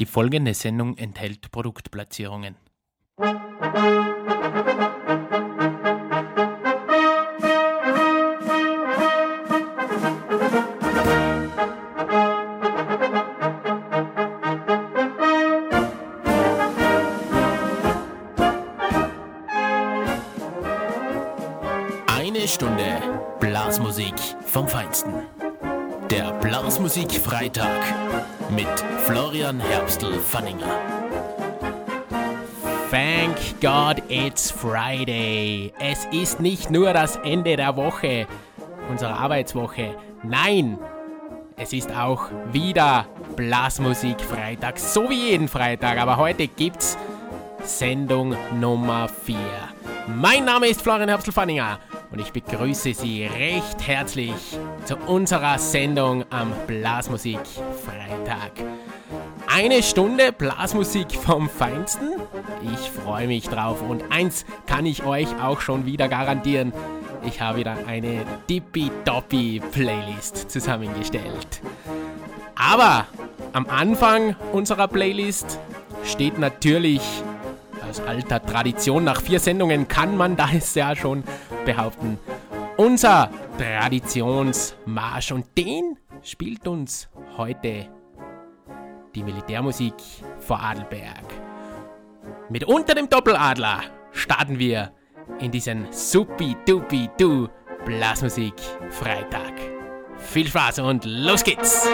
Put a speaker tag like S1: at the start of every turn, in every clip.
S1: Die folgende Sendung enthält Produktplatzierungen. Eine Stunde Blasmusik vom Feinsten. Blasmusik Freitag mit Florian Herbstl-Fanninger. Thank God it's Friday. Es ist nicht nur das Ende der Woche, unserer Arbeitswoche. Nein, es ist auch wieder Blasmusik Freitag, so wie jeden Freitag. Aber heute gibt's Sendung Nummer 4. Mein Name ist Florian Herbstl-Fanninger und ich begrüße Sie recht herzlich zu unserer Sendung am Blasmusik Freitag. Eine Stunde Blasmusik vom Feinsten? Ich freue mich drauf und eins kann ich euch auch schon wieder garantieren. Ich habe wieder eine tippitoppi Playlist zusammengestellt. Aber am Anfang unserer Playlist steht natürlich aus alter Tradition, nach vier Sendungen kann man das ja schon behaupten, unser Traditionsmarsch. Und den spielt uns heute die Militärmusik vor Adelberg. Mit unter dem Doppeladler starten wir in diesen Supi-Dupi-Du Blasmusik Freitag. Viel Spaß und los geht's!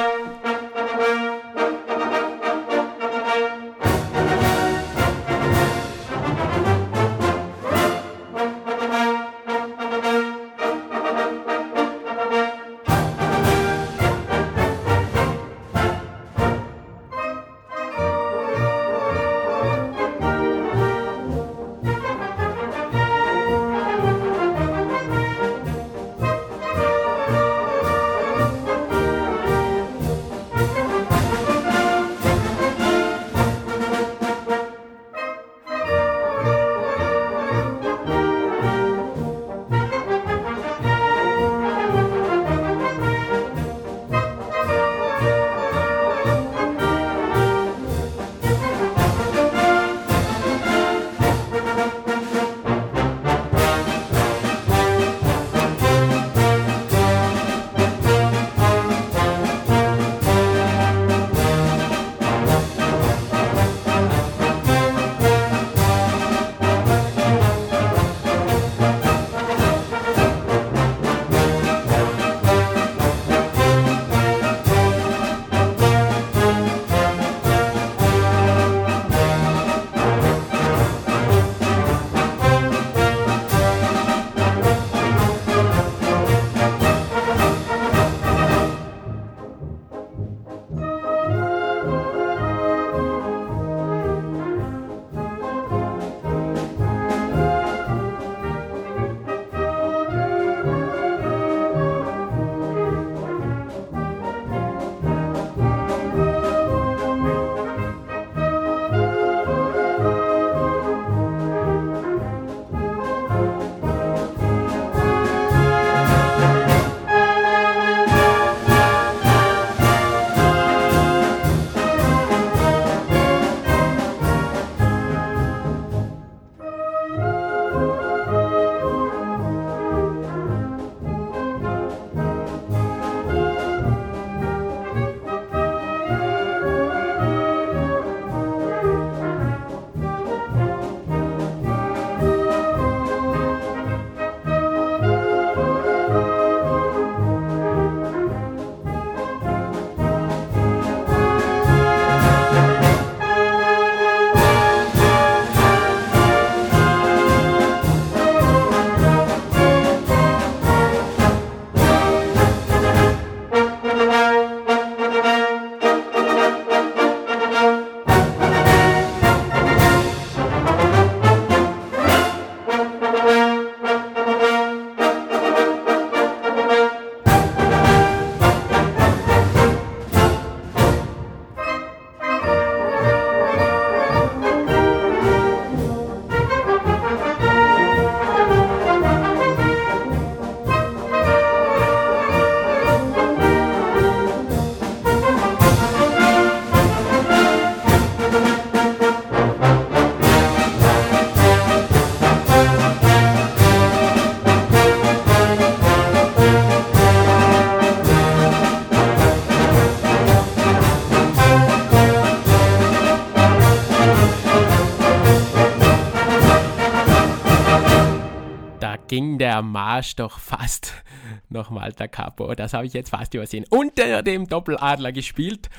S1: Marsch doch fast nach Malta Capo. Das habe ich jetzt fast übersehen. Unter dem Doppeladler gespielt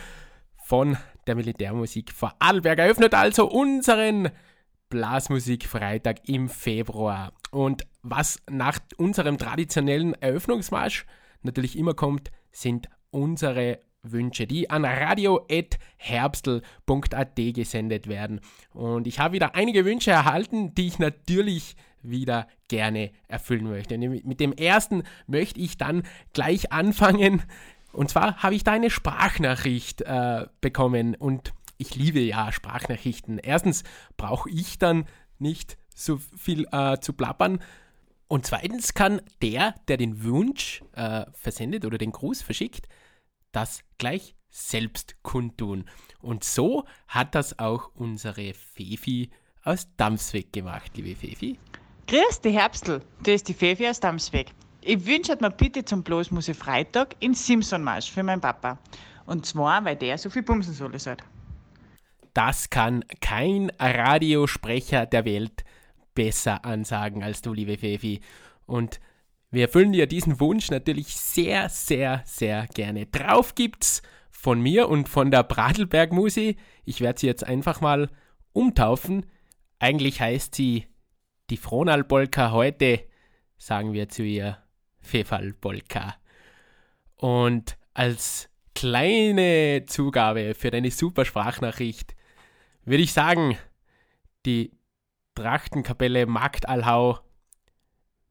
S1: von der Militärmusik Vorarlberg. Eröffnet also unseren Blasmusik-Freitag im Februar. Und was nach unserem traditionellen Eröffnungsmarsch natürlich immer kommt, sind unsere Wünsche, die an radio.herbstl.at gesendet werden. Und ich habe wieder einige Wünsche erhalten, die ich natürlich wieder gerne erfüllen möchte. Mit dem ersten möchte ich dann gleich anfangen. Und zwar habe ich da eine Sprachnachricht äh, bekommen und ich liebe ja Sprachnachrichten. Erstens brauche ich dann nicht so viel äh, zu plappern. Und zweitens kann der, der den Wunsch äh, versendet oder den Gruß verschickt, das gleich selbst kundtun. Und so hat das auch unsere Fefi aus Damsweg gemacht, liebe Fefi.
S2: Grüß die Herbstl, das ist die Fefi aus Damsweg. Ich wünsche mir bitte zum Bloßmuse Freitag in Simpson-Marsch für meinen Papa. Und zwar, weil der so viel bumsen soll, es halt.
S1: Das kann kein Radiosprecher der Welt besser ansagen als du, liebe Fefi. Und wir erfüllen dir diesen Wunsch natürlich sehr, sehr, sehr gerne. Drauf gibt's von mir und von der Bradelberg Musi. Ich werde sie jetzt einfach mal umtaufen. Eigentlich heißt sie die Fronal-Polka. Heute sagen wir zu ihr Fefal-Polka. Und als kleine Zugabe für deine super Sprachnachricht würde ich sagen, die Trachtenkapelle Magdalhau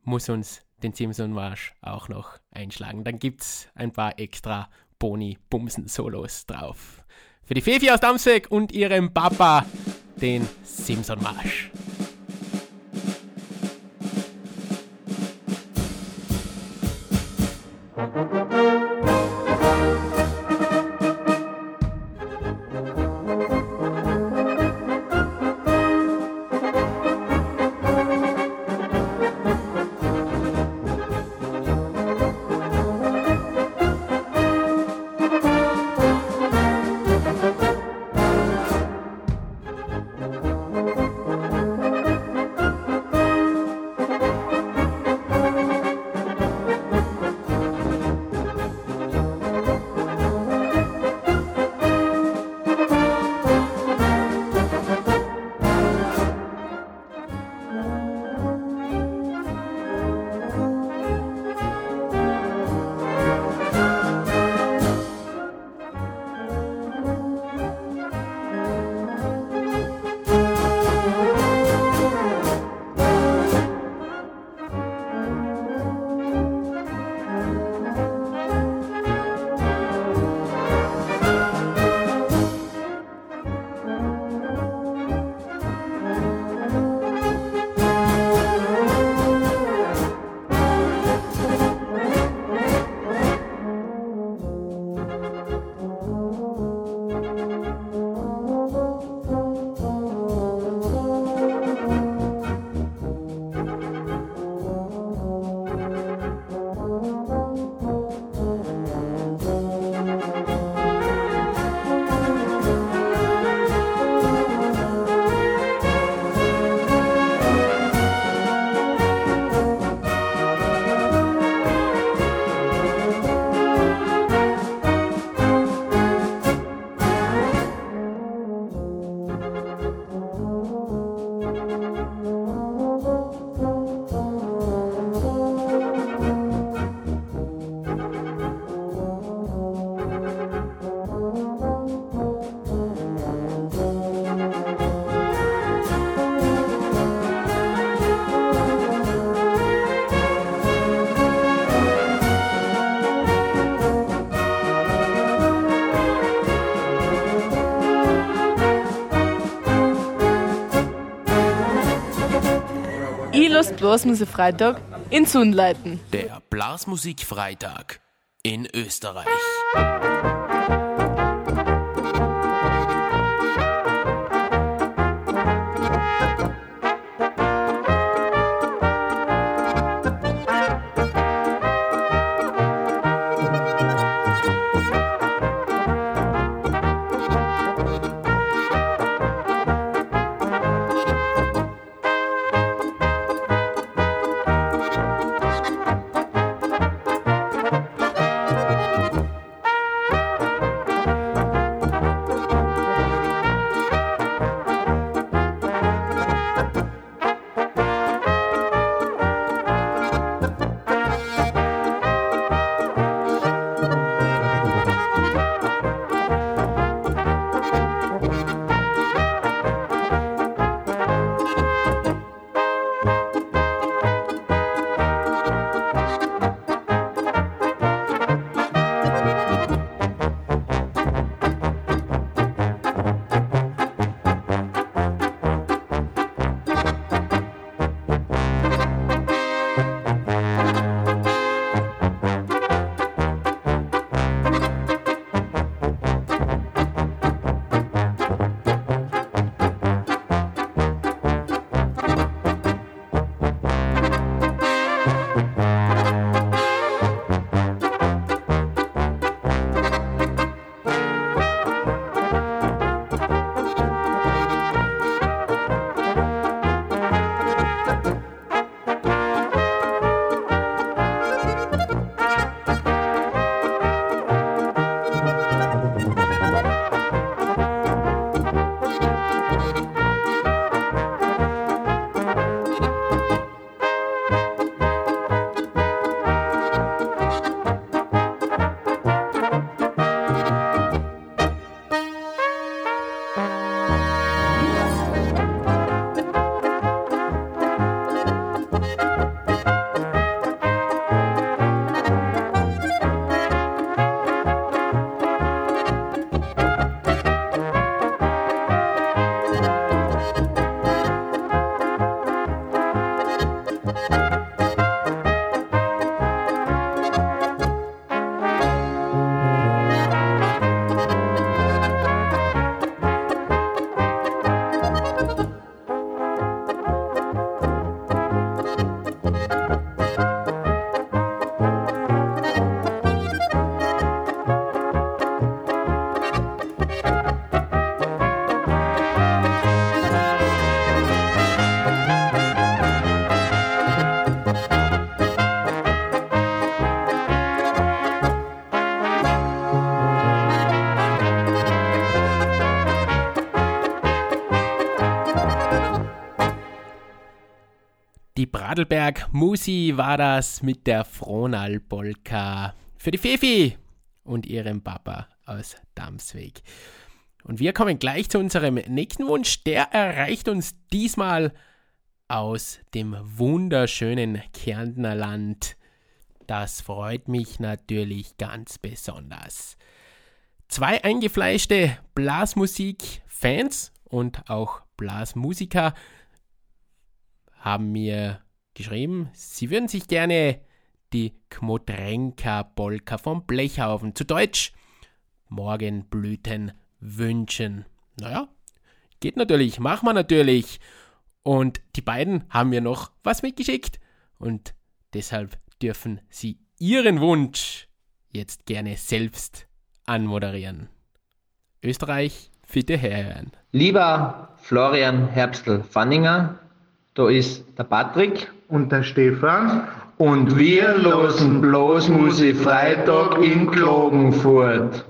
S1: muss uns den Simpson-Marsch auch noch einschlagen. Dann gibt es ein paar extra Boni-Bumsen-Solos drauf. Für die Fefi aus Damsweg und ihrem Papa den Simpson-Marsch.
S3: Blasmusik-Freitag in Sundleiten.
S1: Der Blasmusik-Freitag in Österreich. Die Bradelberg Musi war das mit der Fronal Polka für die Fefi und ihrem Papa aus Damsweg. Und wir kommen gleich zu unserem nächsten Wunsch. Der erreicht uns diesmal aus dem wunderschönen Kärntner Land. Das freut mich natürlich ganz besonders. Zwei eingefleischte Blasmusik-Fans und auch Blasmusiker haben mir geschrieben, sie würden sich gerne die Kmotrenka-Polka vom Blechhaufen, zu Deutsch Morgenblüten, wünschen. Naja, geht natürlich, machen wir natürlich. Und die beiden haben mir noch was mitgeschickt und deshalb dürfen sie ihren Wunsch jetzt gerne selbst anmoderieren. Österreich, bitte herhören.
S4: Lieber Florian Herbstl-Fanninger, da ist der Patrick
S5: und der Stefan
S4: und wir losen bloß Musik Freitag in Klagenfurt.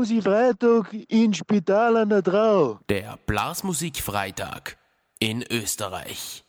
S5: Blasmusikfreitag in Spital an der Drau.
S1: Der Blasmusikfreitag in Österreich.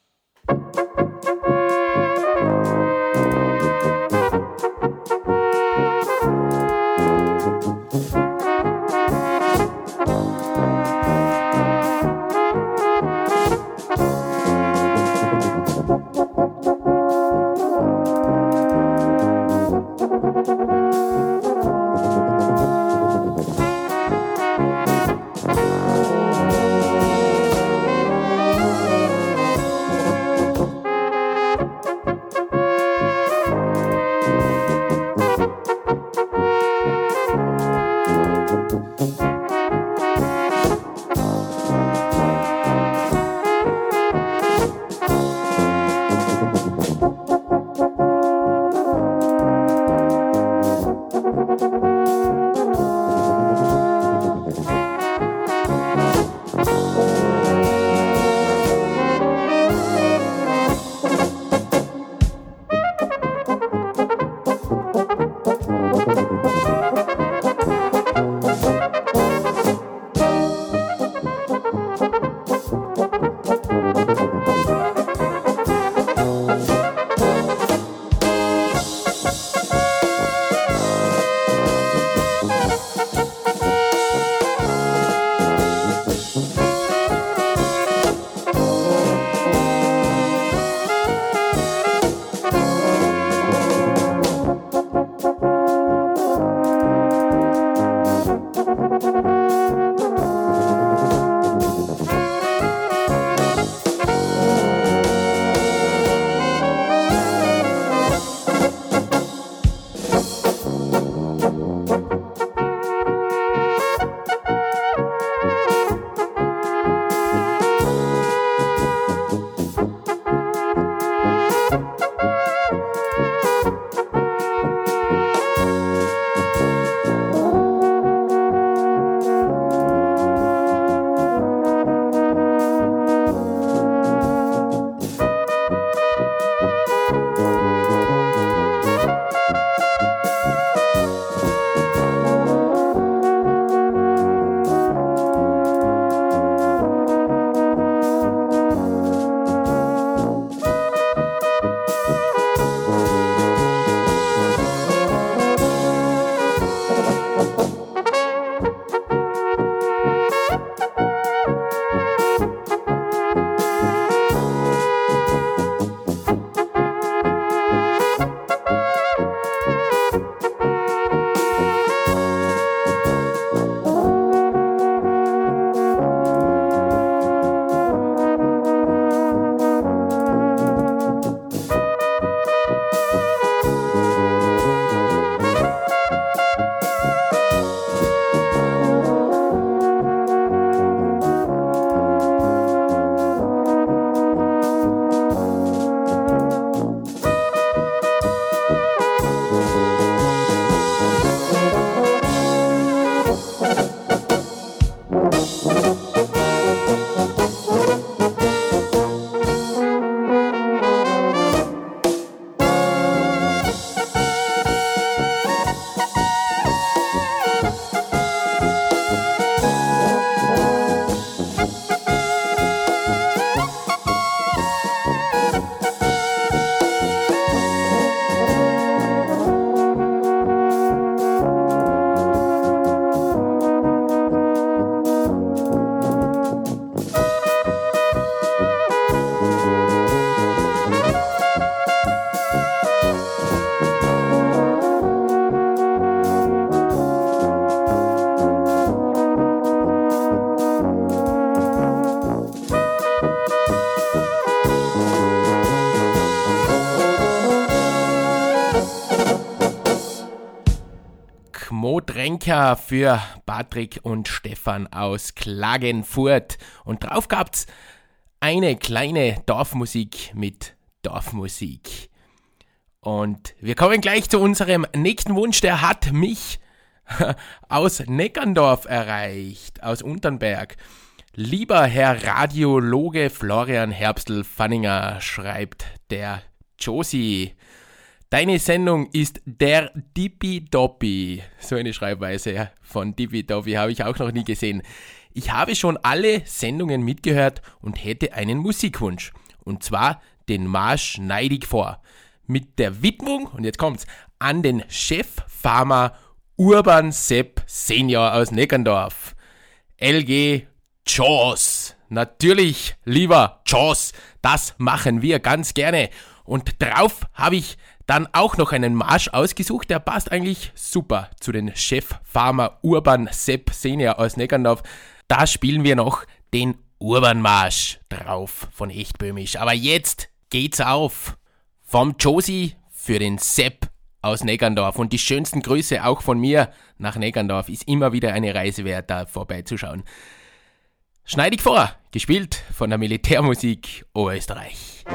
S1: Schrenker für Patrick und Stefan aus Klagenfurt. Und drauf gab's eine kleine Dorfmusik mit Dorfmusik. Und wir kommen gleich zu unserem nächsten Wunsch. Der hat mich aus Neckerndorf erreicht, aus Unternberg. Lieber Herr Radiologe Florian Herbstl-Fanninger, schreibt der Josie. Deine Sendung ist der Dippi-Doppi. So eine Schreibweise von Dippi-Doppi habe ich auch noch nie gesehen. Ich habe schon alle Sendungen mitgehört und hätte einen Musikwunsch. Und zwar den Marsch Neidig vor. Mit der Widmung, und jetzt kommt's, an den Cheffarmer Urban Sepp Senior aus Neckerndorf. LG Jaws. Natürlich, lieber Jaws, das machen wir ganz gerne. Und drauf habe ich dann auch noch einen Marsch ausgesucht, der passt eigentlich super zu den Cheffarmer Urban Sepp Senior aus Neckerndorf. Da spielen wir noch den Urban Marsch drauf von Echtböhmisch. Aber jetzt geht's auf. Vom Josie für den Sepp aus Negandorf. Und die schönsten Grüße auch von mir nach Negandorf. Ist immer wieder eine Reise wert, da vorbeizuschauen. Schneid ich vor, gespielt von der Militärmusik Oberösterreich.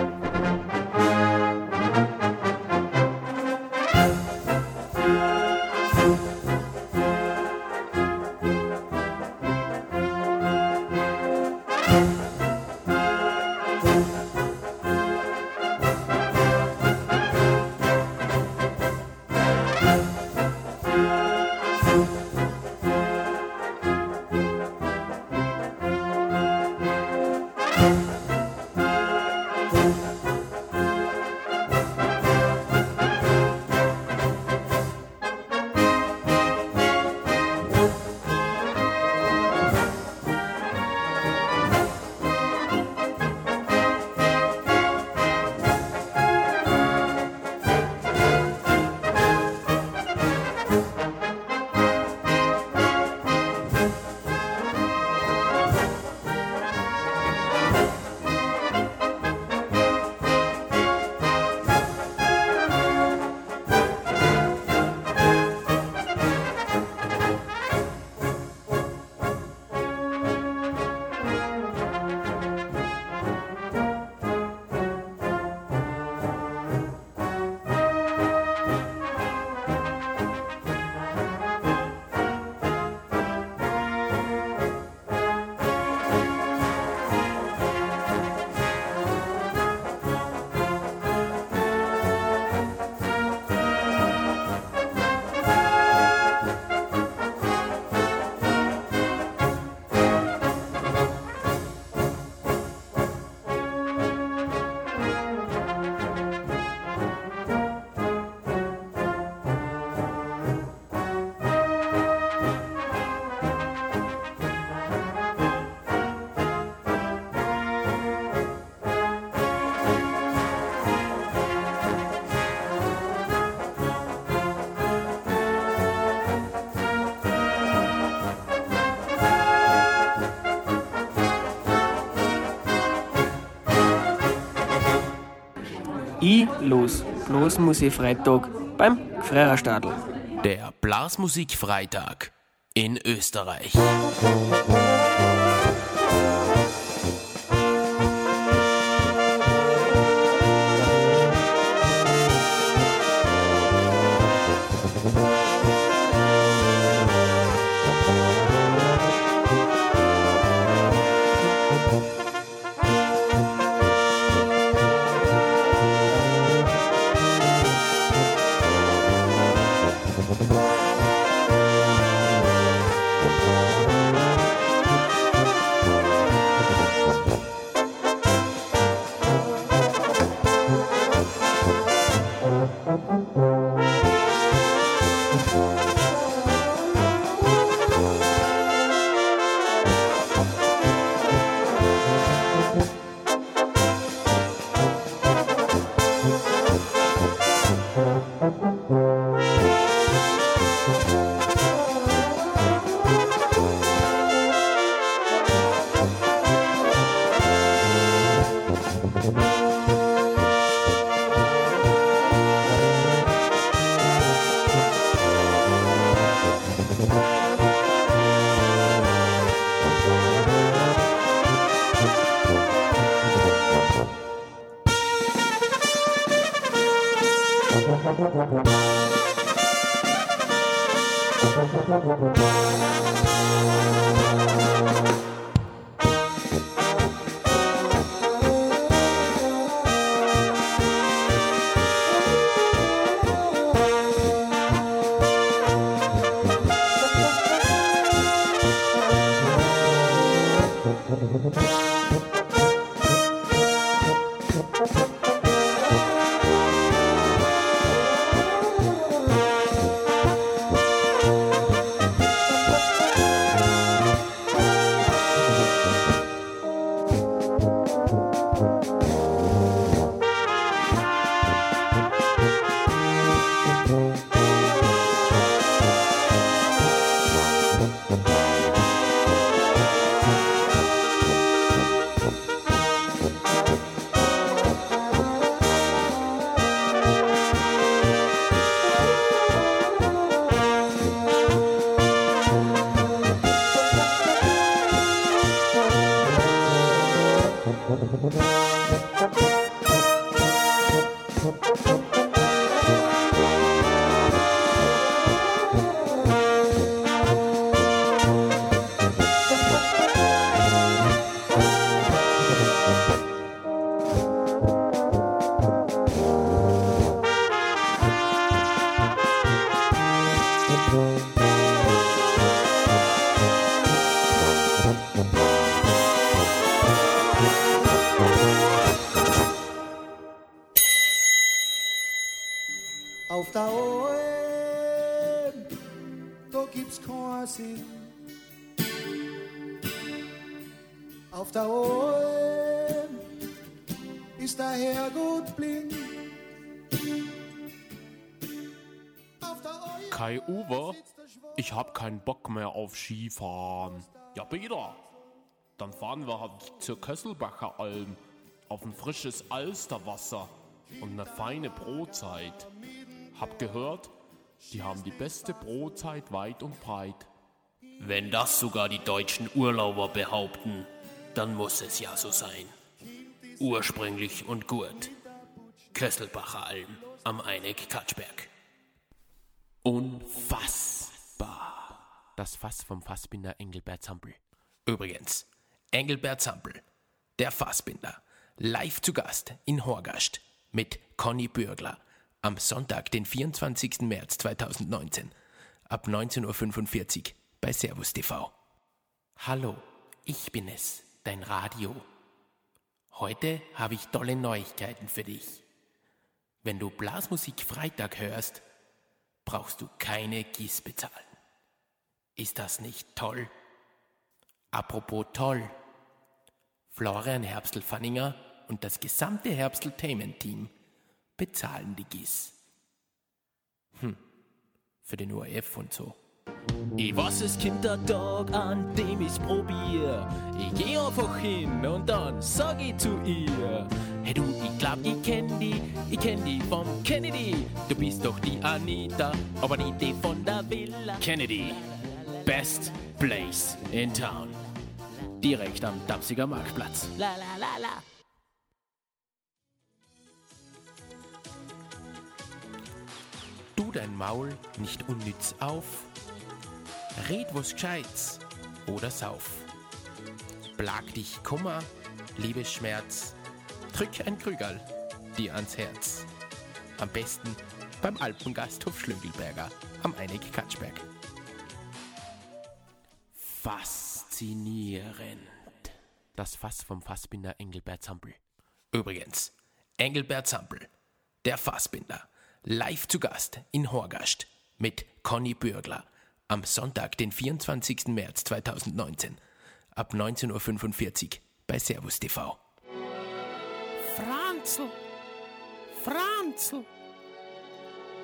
S6: Ich los. Blasmusik-Freitag beim Gfreierstadl.
S1: Der Blasmusik-Freitag in Österreich.
S7: Auf
S8: Skifahren. Ja, Peter, dann fahren wir halt zur Kösselbacher Alm auf ein frisches Alsterwasser und eine feine Brotzeit. Hab gehört, die haben die beste Brotzeit weit und breit.
S1: Wenn das sogar die deutschen Urlauber behaupten, dann muss es ja so sein. Ursprünglich und gut. Kösselbacher Alm am Eineck Katschberg.
S8: Unfassbar. Das Fass vom Fassbinder Engelbert Zampel.
S1: Übrigens, Engelbert Zampel, der Fassbinder, live zu Gast in Horgast mit Conny Bürgler am Sonntag, den 24. März 2019 ab 19.45 Uhr bei Servus TV. Hallo, ich bin es, dein Radio. Heute habe ich tolle Neuigkeiten für dich. Wenn du Blasmusik Freitag hörst, brauchst du keine GIS bezahlen. Ist das nicht toll? Apropos toll. Florian Herbstl-Fanninger und das gesamte Herbstl-Tainment-Team bezahlen die GIS. Hm, für den ORF und so. Ich weiß, es kommt der Tag, an dem ich's probier. Ich geh einfach hin und dann sag ich zu ihr: Hey du, ich glaub, ich kenn die, ich kenn die vom Kennedy. Du bist doch die Anita, aber nicht die von der Villa. Kennedy, best place in town. Direkt am Danziger Marktplatz. La la la la. Du dein Maul nicht unnütz auf. Red was Gescheits oder sauf. Plag dich Kummer, Liebesschmerz. Drück ein Krügerl dir ans Herz. Am besten beim Alpengasthof Schlöngelberger am Einig Katschberg. Faszinierend. Das Fass vom Fassbinder Engelbert Zampel. Übrigens, Engelbert Zampel, der Fassbinder, live zu Gast in Horgast mit Conny Bürgler am Sonntag, den 24. März 2019 ab 19.45 Uhr bei Servus TV.
S9: Franzl! Franzl!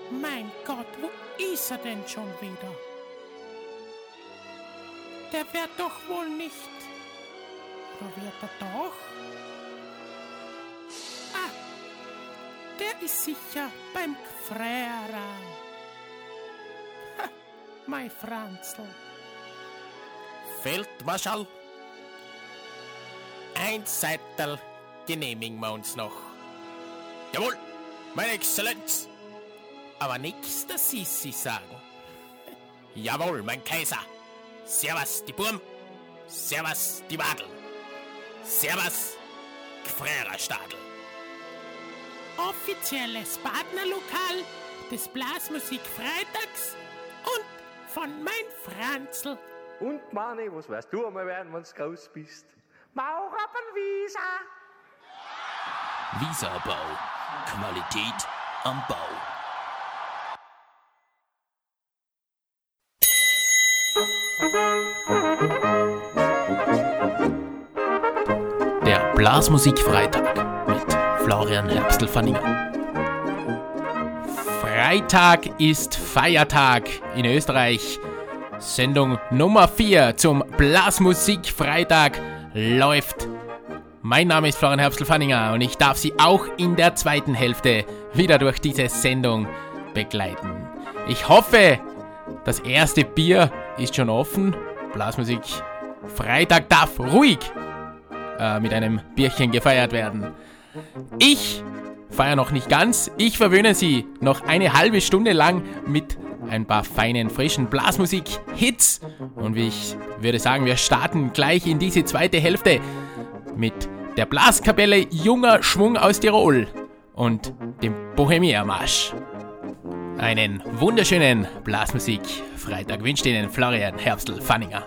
S9: Mein Gott, wo ist er denn schon wieder? Der wird doch wohl nicht. Wird er doch? Ah, der ist sicher beim Gfrärer. Ha, mein Franzl.
S8: Feldmarschall, ein Seitel genehmigen wir uns noch. Jawohl, meine Exzellenz.
S1: aber nix der Sissi sagen. Jawohl, mein Kaiser. Servus, die Burm. Servus, die Wadel. Servus, Gfrererstadel.
S9: Offizielles Partnerlokal des Blasmusik Freitags und von mein Franzl.
S10: Und Mani, was weißt du einmal werden, wenn du groß bist? Maurabbenwieser!
S1: Wiesabau. Qualität am Bau. Der Blasmusik-Freitag mit Florian Herbstl-Fanninger. Freitag ist Feiertag in Österreich. Sendung Nummer 4 zum Blasmusik-Freitag läuft. Mein Name ist Florian Herbstl-Fanninger und ich darf Sie auch in der zweiten Hälfte wieder durch diese Sendung begleiten. Ich hoffe, das erste Bier ist schon offen. Blasmusik Freitag darf ruhig äh, mit einem Bierchen gefeiert werden. Ich feiere noch nicht ganz. Ich verwöhne Sie noch eine halbe Stunde lang mit ein paar feinen, frischen Blasmusik-Hits. Und ich würde sagen, wir starten gleich in diese zweite Hälfte mit der Blaskapelle Junger Schwung aus Tirol und dem Bohemia-Marsch. Einen wunderschönen Blasmusik-Freitag wünscht Ihnen Florian Herbstl-Fanninger.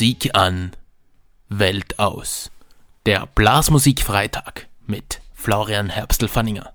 S1: Musik an, Welt aus. Der Blasmusik-Freitag mit Florian Herbstl-Fanninger.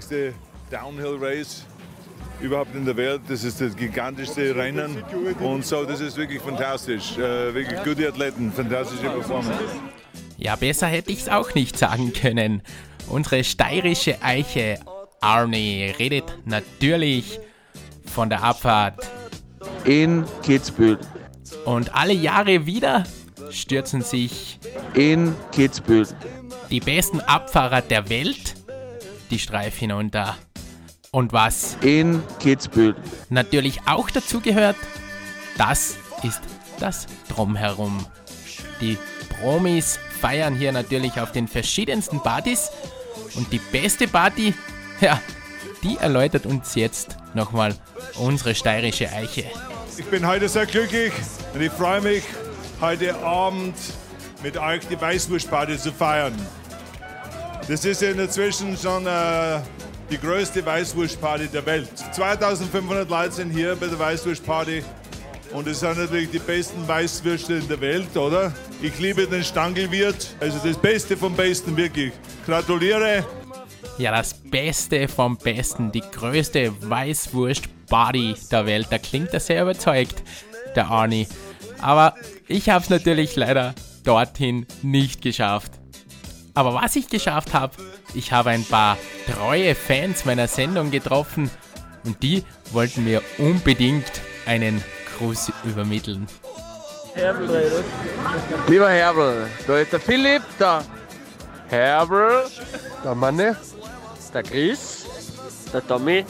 S11: Das gefährlichste Downhill Race überhaupt in der Welt. Das ist das gigantischste Rennen und so, das ist wirklich fantastisch. Äh, wirklich gute Athleten, fantastische Performance.
S1: Ja, besser hätte ich es auch nicht sagen können. Unsere steirische Eiche Arnie redet natürlich von der Abfahrt
S12: in Kitzbühel.
S1: Und alle Jahre wieder stürzen sich
S12: in Kitzbühel
S1: die besten Abfahrer der Welt die Streif hinunter. Und was
S12: in Kitzbühel
S1: natürlich auch dazu gehört, das ist das Drumherum. Die Promis feiern hier natürlich auf den verschiedensten Partys und die beste Party, ja, die erläutert uns jetzt nochmal unsere steirische Eiche.
S11: Ich bin heute sehr glücklich und ich freue mich, heute Abend mit euch die Weißwurstparty zu feiern. Das ist inzwischen schon äh, die größte Weißwurstparty der Welt. 2500 Leute sind hier bei der Weißwurstparty und es sind natürlich die besten Weißwürste in der Welt, oder? Ich liebe den Stangelwirt, also das Beste vom Besten, wirklich. Gratuliere.
S1: Ja, das Beste vom Besten, die größte Weißwurst-Party der Welt. Da klingt er sehr überzeugt, der Arnie. Aber ich habe es natürlich leider dorthin nicht geschafft. Aber was ich geschafft habe, ich habe ein paar treue Fans meiner Sendung getroffen und die wollten mir unbedingt einen Gruß übermitteln.
S12: Herbel, Lieber Herbel, da ist der Philipp, der Herbel, der Manne, der Chris, der Tommy.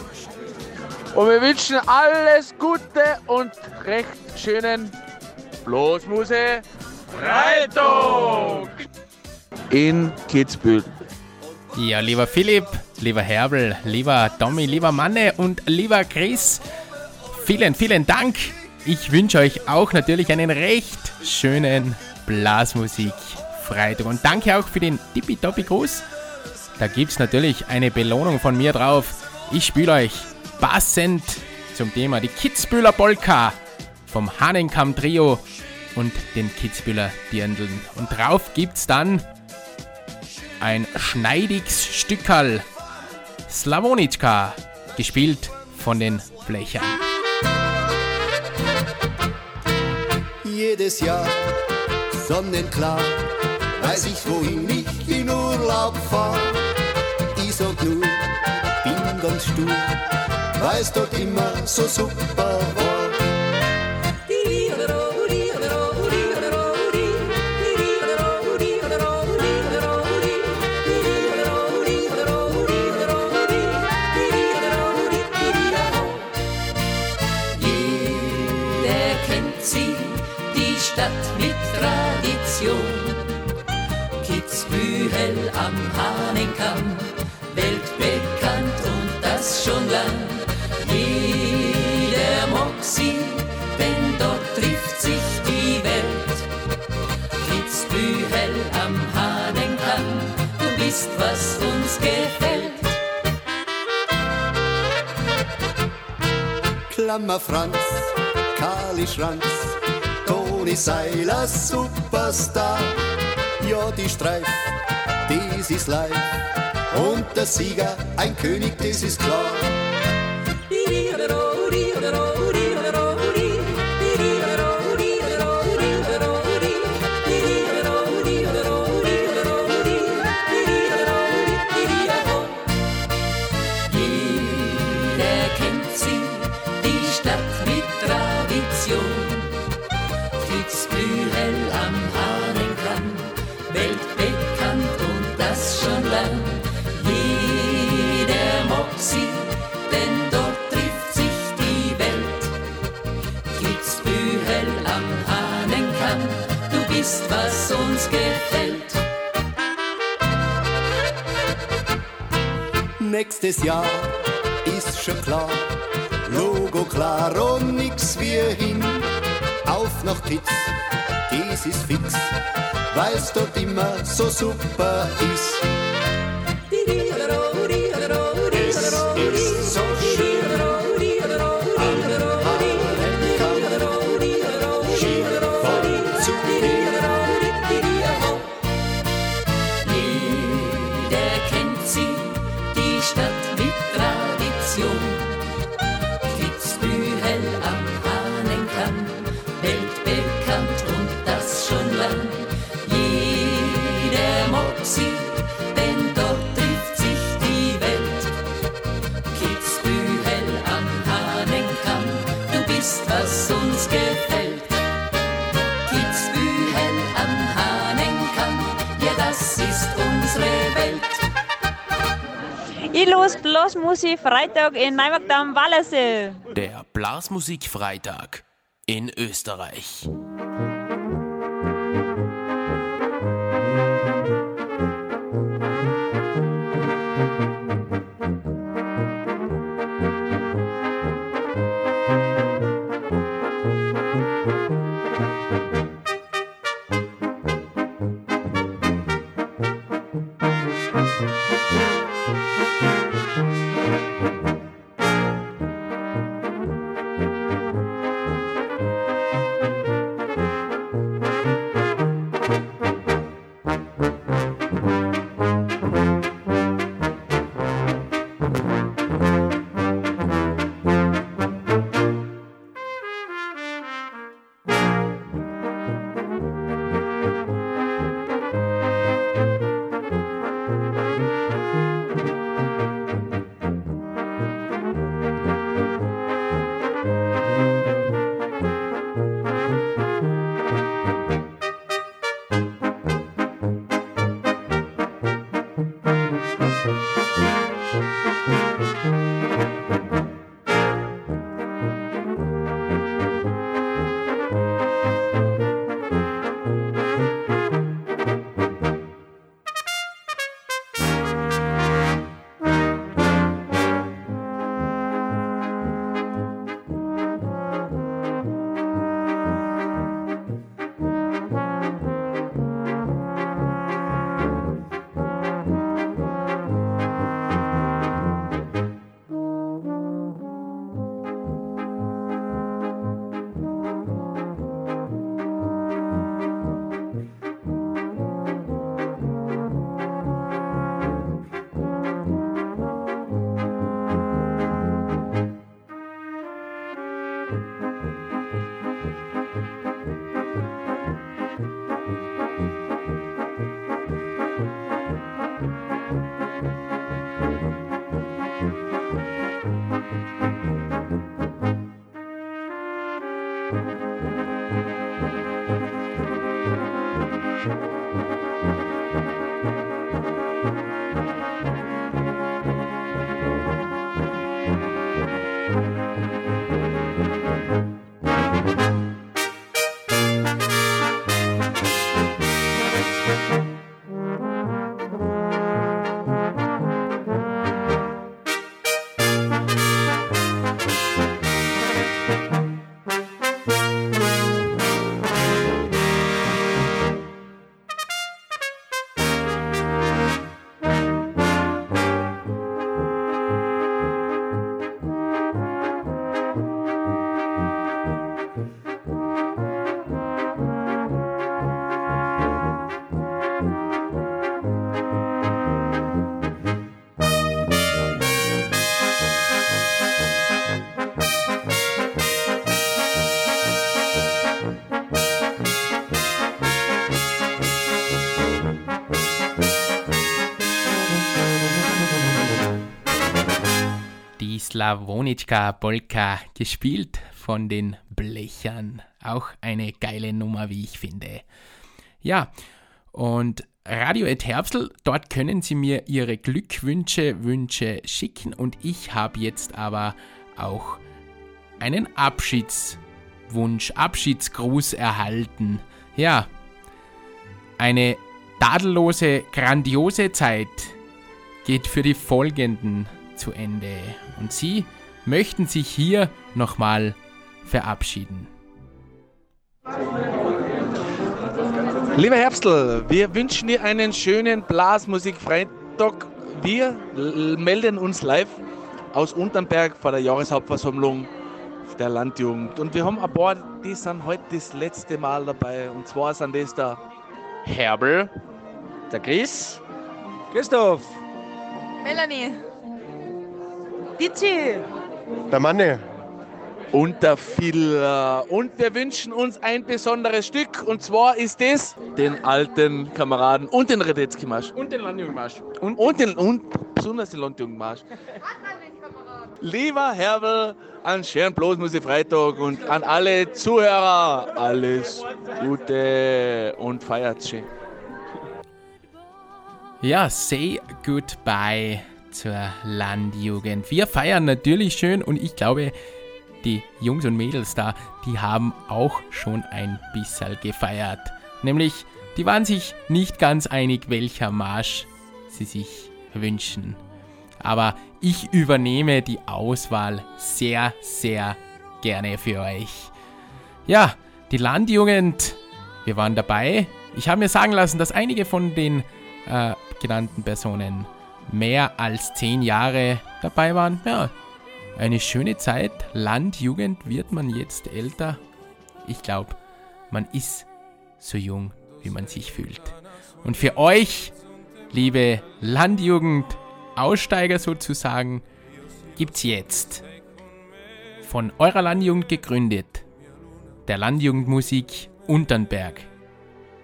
S12: Und wir wünschen alles Gute und recht schönen Bloßmuse. Freitag in Kitzbühel.
S1: Ja, lieber Philipp, lieber Herbel, lieber Tommy, lieber Manne und lieber Chris, vielen, vielen Dank. Ich wünsche euch auch natürlich einen recht schönen Blasmusik-Freitag. Und danke auch für den tippitoppi-Gruß. Da gibt es natürlich eine Belohnung von mir drauf. Ich spiele euch passend zum Thema die Kitzbühler Polka vom Hahnenkamm Trio und den Kitzbühler Dirndeln. Und drauf gibt's dann ein schneidiges Stückerl Slavonitschka, gespielt von den Blechern.
S13: Jedes Jahr sonnenklar, weiß ich, wohin ich in Urlaub fahr. Ich sag nur, bin ganz stur, weiß dort immer so super war. Klammer Franz, Kali Schranz, Toni Seiler, Superstar. Ja, die Streif, das ist live. Und der Sieger, ein König, das ist klar.
S14: Tradition. Kitzbühel am Hahnenkamm, weltbekannt und das schon lang. Jeder mag denn dort trifft sich die Welt. Kitzbühel am Hahnenkamm, du bist, was uns gefällt.
S13: Nächstes Jahr ist schon klar, klar nix wie hin. Auf nach Kitz, das ist fix, weil's dort immer so super ist.
S15: Los Blasmusik Freitag in am Wallersee.
S16: Der Blasmusikfreitag in Österreich.
S1: Slawonitschka Polka, gespielt von den Blechern. Auch eine geile Nummer, wie ich finde. Ja, und Radio Ed Herbstl, dort können Sie mir Ihre Glückwünsche, Wünsche schicken und ich habe jetzt aber auch einen Abschiedswunsch, Abschiedsgruß erhalten. Ja, eine tadellose, grandiose Zeit geht für die folgenden zu Ende und Sie möchten sich hier nochmal verabschieden.
S17: Lieber Herbstl, wir wünschen dir einen schönen Blasmusik-Freitag. Wir melden uns live aus Unternberg vor der Jahreshauptversammlung der Landjugend. Und wir haben ein paar, die sind heute das letzte Mal dabei. Und zwar sind das der Herbel, der Chris, Christoph,
S3: Melanie.
S15: Dizi.
S17: der Manne und der Phil. Und wir wünschen uns ein besonderes Stück. Und zwar ist es den alten Kameraden und den Radetzky-Marsch.
S6: Und den Landjugendmarsch.
S17: Und, und, den, und besonders den Landjugendmarsch. Lieber Herbel, an schönen Bloßmusik Freitag und an alle Zuhörer alles Gute und feiert schön.
S1: Ja, say goodbye zur Landjugend. Wir feiern natürlich schön und ich glaube, die Jungs und Mädels da, die haben auch schon ein bisschen gefeiert. Nämlich, die waren sich nicht ganz einig, welcher Marsch sie sich wünschen. Aber ich übernehme die Auswahl sehr, sehr gerne für euch. Ja, die Landjugend, wir waren dabei. Ich habe mir sagen lassen, dass einige von den äh, genannten Personen mehr als zehn Jahre dabei waren. Ja, eine schöne Zeit. Landjugend wird man jetzt älter. Ich glaube, man ist so jung, wie man sich fühlt. Und für euch, liebe Landjugend, Aussteiger sozusagen, gibt's jetzt von eurer Landjugend gegründet, der Landjugendmusik Unternberg,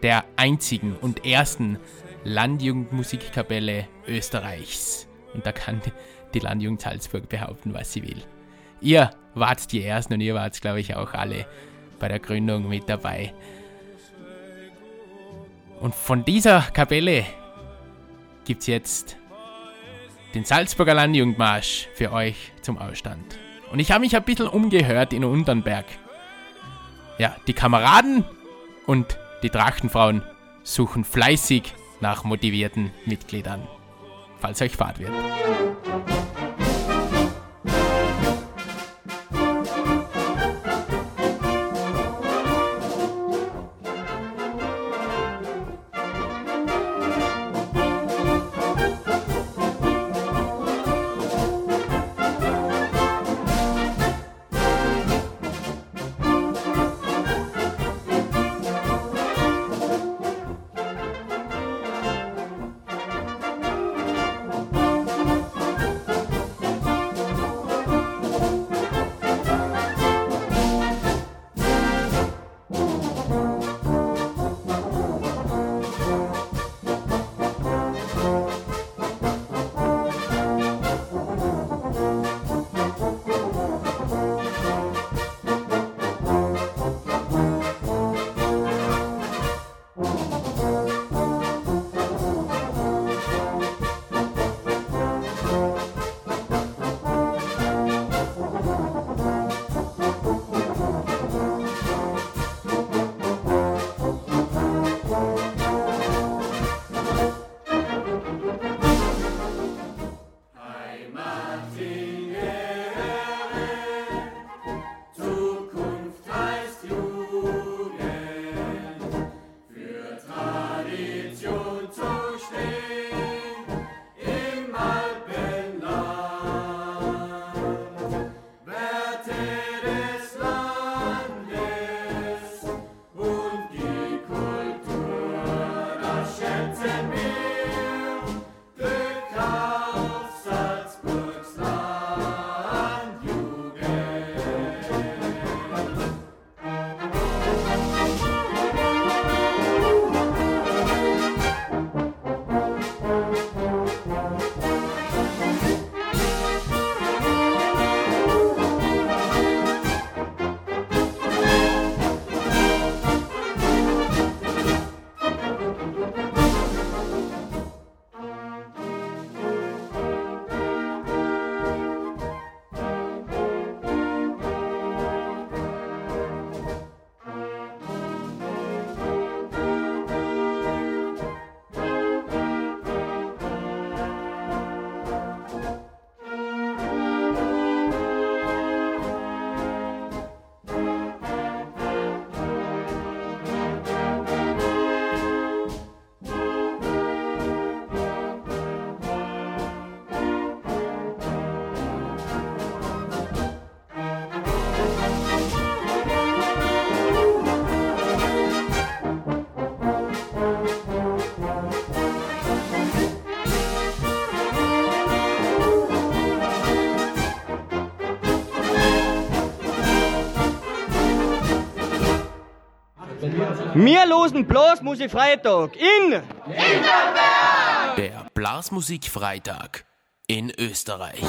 S1: der einzigen und ersten Landjugendmusikkapelle Österreichs. Und da kann die Landjugend Salzburg behaupten, was sie will. Ihr wart die Ersten und ihr wart, glaube ich, auch alle bei der Gründung mit dabei. Und von dieser Kapelle gibt es jetzt den Salzburger Landjugendmarsch für euch zum Ausstand. Und ich habe mich ein bisschen umgehört in Unternberg. Ja, die Kameraden und die Trachtenfrauen suchen fleißig nach motivierten Mitgliedern, falls euch Fahrt wird.
S18: Wir losen Blasmusikfreitag in
S16: Der Blasmusikfreitag in Österreich.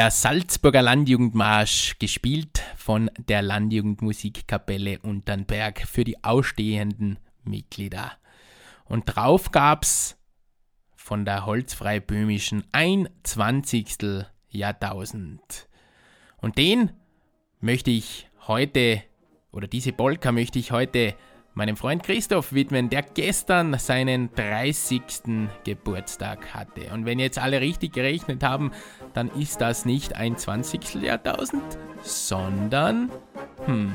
S1: Der Salzburger Landjugendmarsch, gespielt von der Landjugendmusikkapelle Unternberg für die ausstehenden Mitglieder. Und drauf gab's von der Holzfrei-Böhmischen ein Zwanzigstel Jahrtausend. Und den möchte ich heute, oder diese Polka möchte ich heute meinem Freund Christoph widmen, der gestern seinen 30. Geburtstag hatte. Und wenn jetzt alle richtig gerechnet haben, dann ist das nicht ein 20. Jahrtausend, sondern, hm,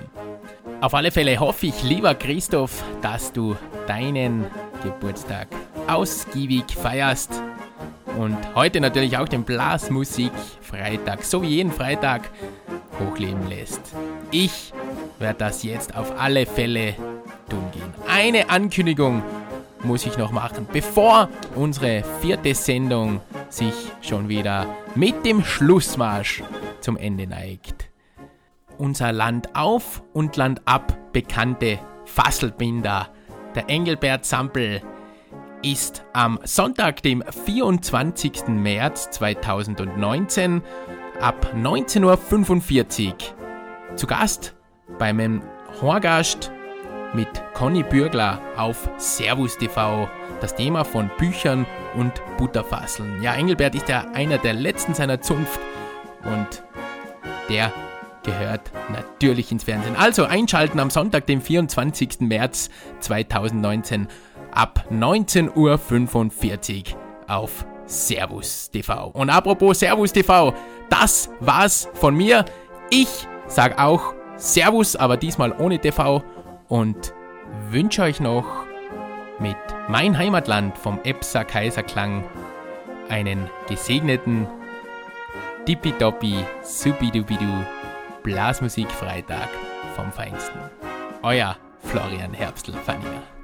S1: auf alle Fälle hoffe ich, lieber Christoph, dass du deinen Geburtstag ausgiebig feierst und heute natürlich auch den Blasmusik Freitag, so wie jeden Freitag, hochleben lässt. Ich werde das jetzt auf alle Fälle tun gehen. Eine Ankündigung muss ich noch machen, bevor unsere vierte Sendung sich schon wieder mit dem Schlussmarsch zum Ende neigt. Unser Land auf und Land ab bekannte Fasselbinder, der Engelbert Sampel, ist am Sonntag, dem 24. März 2019 ab 19.45 Uhr zu Gast beim Horgast mit Conny Bürgler auf Servus TV. Das Thema von Büchern und Butterfasseln. Ja, Engelbert ist ja einer der letzten seiner Zunft und der gehört natürlich ins Fernsehen. Also einschalten am Sonntag, dem 24. März 2019 ab 19.45 Uhr auf Servus TV. Und apropos Servus TV, das war's von mir. Ich sag auch Servus, aber diesmal ohne TV und wünsche euch noch mit Mein Heimatland vom Epsa Kaiserklang einen gesegneten Dippidoppi Subidubidu Blasmusik Freitag vom Feinsten. Euer Florian Herbstl-Fanier.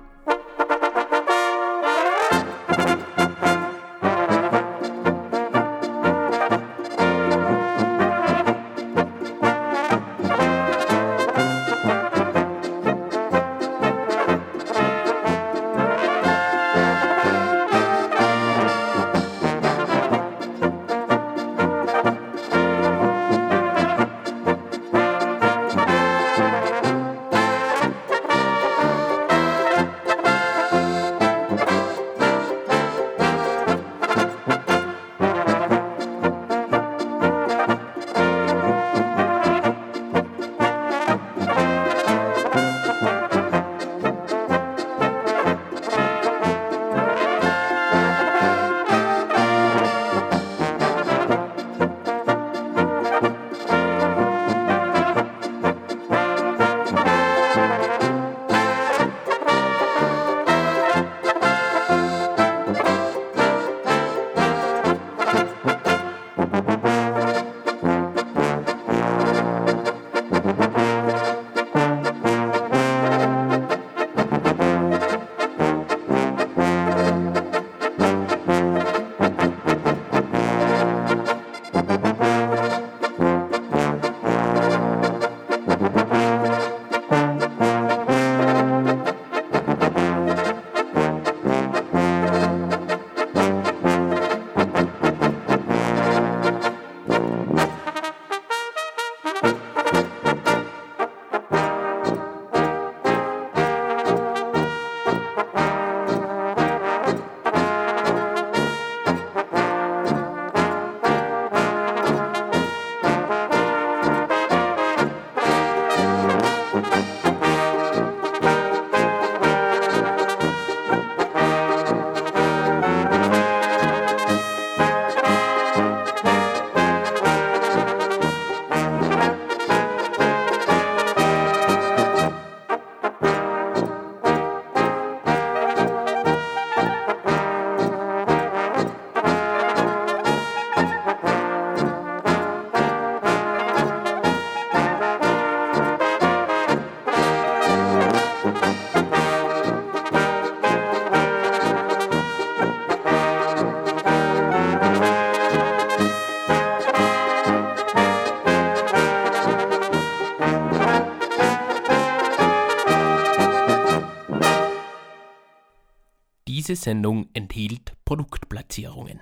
S1: Diese Sendung enthielt Produktplatzierungen.